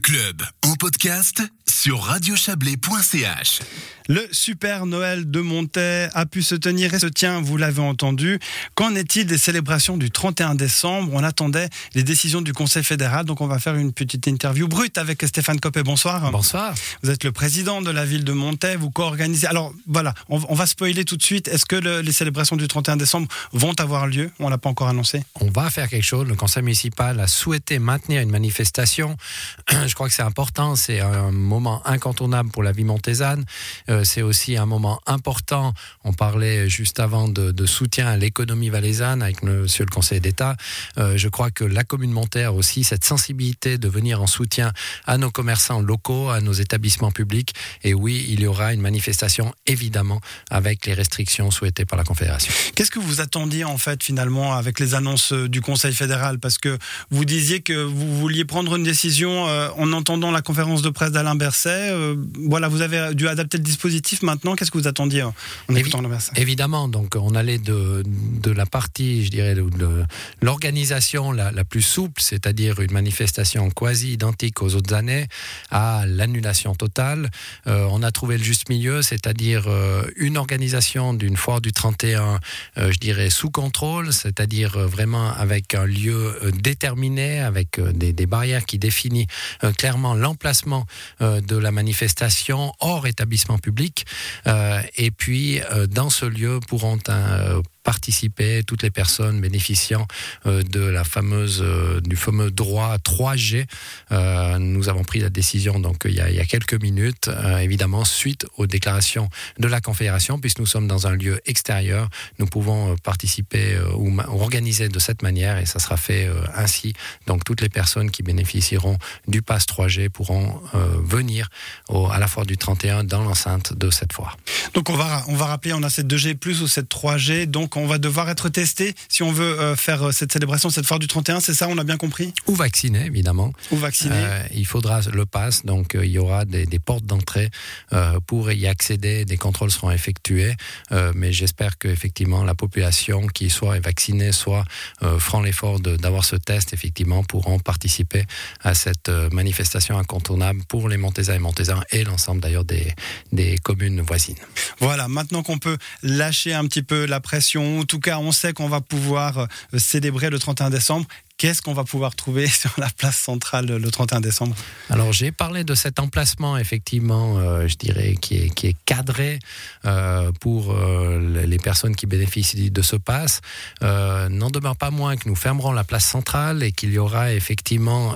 Club podcast sur radiochablais.ch. Le Super Noël de Montaix a pu se tenir et se tient, vous l'avez entendu. Qu'en est-il des célébrations du 31 décembre? On attendait les décisions du Conseil fédéral, donc on va faire une petite interview brute avec Stéphane Copé. Bonsoir. Bonsoir. Vous êtes le président de la ville de Montaix, vous co-organisez. Alors voilà, on, on, va spoiler tout de suite. Est-ce que le, les célébrations du 31 décembre vont avoir lieu? On l'a pas encore annoncé. On va faire quelque chose. Le Conseil municipal a souhaité maintenir une manifestation. Je crois que c'est important. C'est un moment incontournable pour la vie montaisanne. Euh, c'est aussi un moment important. On parlait juste avant de, soutien à l'économie valaisanne avec Monsieur le Conseil d'État. Euh, je crois que la commune Montaix a aussi cette sensibilité de venir en soutien à nos commerçants locaux, à nos établissements publics. Et oui, il y aura une manifestation évidemment avec les restrictions souhaitées par la Confédération. Qu'est-ce que vous attendiez en fait finalement avec les annonces du Conseil fédéral? Parce que vous disiez que vous vouliez prendre une décision euh, en entendant la conférence de presse d'Alain Berset. Euh, voilà, vous avez dû adapter le dispositif maintenant. Qu'est-ce que vous attendiez en Évi écoutant Berset? Évidemment, donc on allait de, de la partie, je dirais, de, de l'organisation la, la, plus souple, c'est-à-dire une manifestation quasi identique aux autres années, à l'annulation totale. Euh, on a trouvé le juste milieu, c'est-à-dire euh, une organisation d'une foire du 31, euh, je dirais, sous contrôle, c'est-à-dire vraiment avec un lieu déterminé, avec des, des barrières qui définissent clairement l'emplacement de la manifestation hors établissement public. Euh, et puis, euh, dans ce lieu pourront un, participer toutes les personnes bénéficiant euh, de la fameuse euh, du fameux droit 3G. Euh, nous avons pris la décision donc il y a, quelques minutes, évidemment suite aux déclarations de la Confédération, puisque nous sommes dans un lieu extérieur, nous pouvons participer ou, organiser de cette manière et ça sera fait ainsi. Donc toutes les personnes qui bénéficieront du pass 3G pourront venir à la foire du 31 dans l'enceinte de cette foire. Donc on va on va rappeler on a cette 2G plus ou cette 3G donc on va devoir être testé si on veut euh, faire cette célébration, cette foire du 31, c'est ça, on a bien compris? Ou vacciné, évidemment. Ou vacciné. Euh, il faudra le pass, donc euh, il y aura des, des portes d'entrée euh, pour y accéder, des contrôles seront effectués, euh, mais j'espère qu'effectivement la population qui soit est vaccinée, soit euh, feront l'effort d'avoir ce test, effectivement, pourront participer à cette euh, manifestation incontournable pour les Montaisans et Montaisans et l'ensemble d'ailleurs des, des communes voisines. Voilà, maintenant qu'on peut lâcher un petit peu la pression en tout cas, on sait qu'on va pouvoir euh, célébrer le 31 décembre. Qu'est-ce qu'on va pouvoir trouver sur la place centrale le 31 décembre? Alors j'ai parlé de cet emplacement effectivement, euh, je dirais, qui est, qui est cadré euh, pour euh, les personnes qui bénéficient de ce pass. N'en demeure pas moins que nous fermerons la place centrale et qu'il y aura effectivement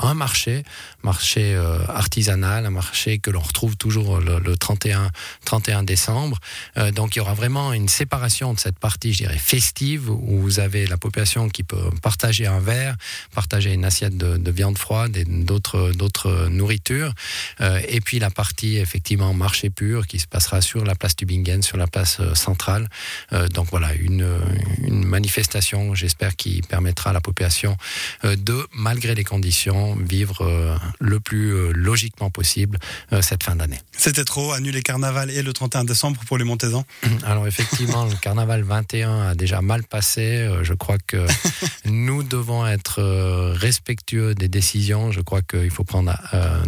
un marché, marché artisanal, un marché que l'on retrouve toujours le, le 31, 31 décembre. Donc il y aura vraiment une séparation de cette partie, je dirais, festive où vous avez la population qui peut partager un verre, partager une assiette de, de viande froide et d'autres d'autres nourritures. Euh, et puis la partie effectivement marché pur qui se passera sur la place Tubingen, sur la place euh, centrale. Euh, donc voilà une, une manifestation, j'espère, qui permettra à la population de, malgré les conditions, vivre le plus logiquement possible cette fin d'année. C'était trop, annuler carnaval et le 31 décembre pour les Montaisans Alors effectivement, le carnaval 21 a déjà mal passé. Je crois que nous devons être euh, respectueux des décisions. Je crois qu'il faut prendre euh,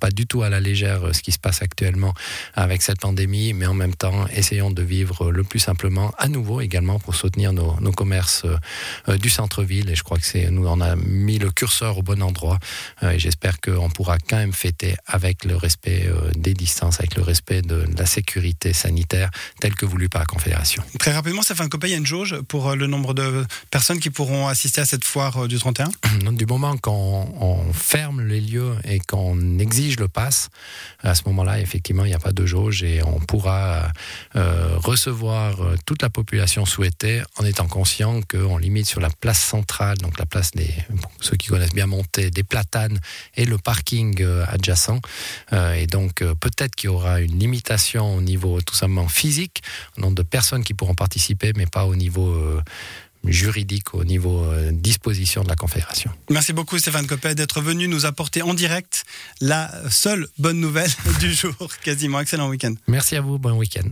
pas du tout à la légère euh, ce qui se passe actuellement avec cette pandémie, mais en même temps, essayons de vivre le plus simplement à nouveau également pour soutenir nos, nos commerces du centre-ville. Et je crois que c'est nous on a mis le curseur au bon endroit. Et j'espère qu'on pourra quand même fêter avec le respect des distances, avec le respect de la sécurité sanitaire telle que voulue par la Confédération. Très rapidement, ça fait un copain, il y a une jauge pour le nombre de personnes qui pourront assister à cette foire euh, du 31 Donc, du moment qu'on on ferme les lieux et qu'on exige le pass, à ce moment-là, effectivement, il n'y a pas de jauge et on pourra euh, recevoir euh, toute la population souhaitée en étant conscient qu'on limite sur la place centrale, donc la place des bon, ceux qui connaissent bien monter, des platanes et le parking adjacent. Et donc, peut-être qu'il y aura une limitation au niveau tout simplement physique, au nombre de personnes qui pourront participer, mais pas au niveau juridique au niveau euh, disposition de la Confédération. Merci beaucoup Stéphane Copet d'être venu nous apporter en direct la seule bonne nouvelle du jour. Quasiment excellent week-end. Merci à vous, bon week-end.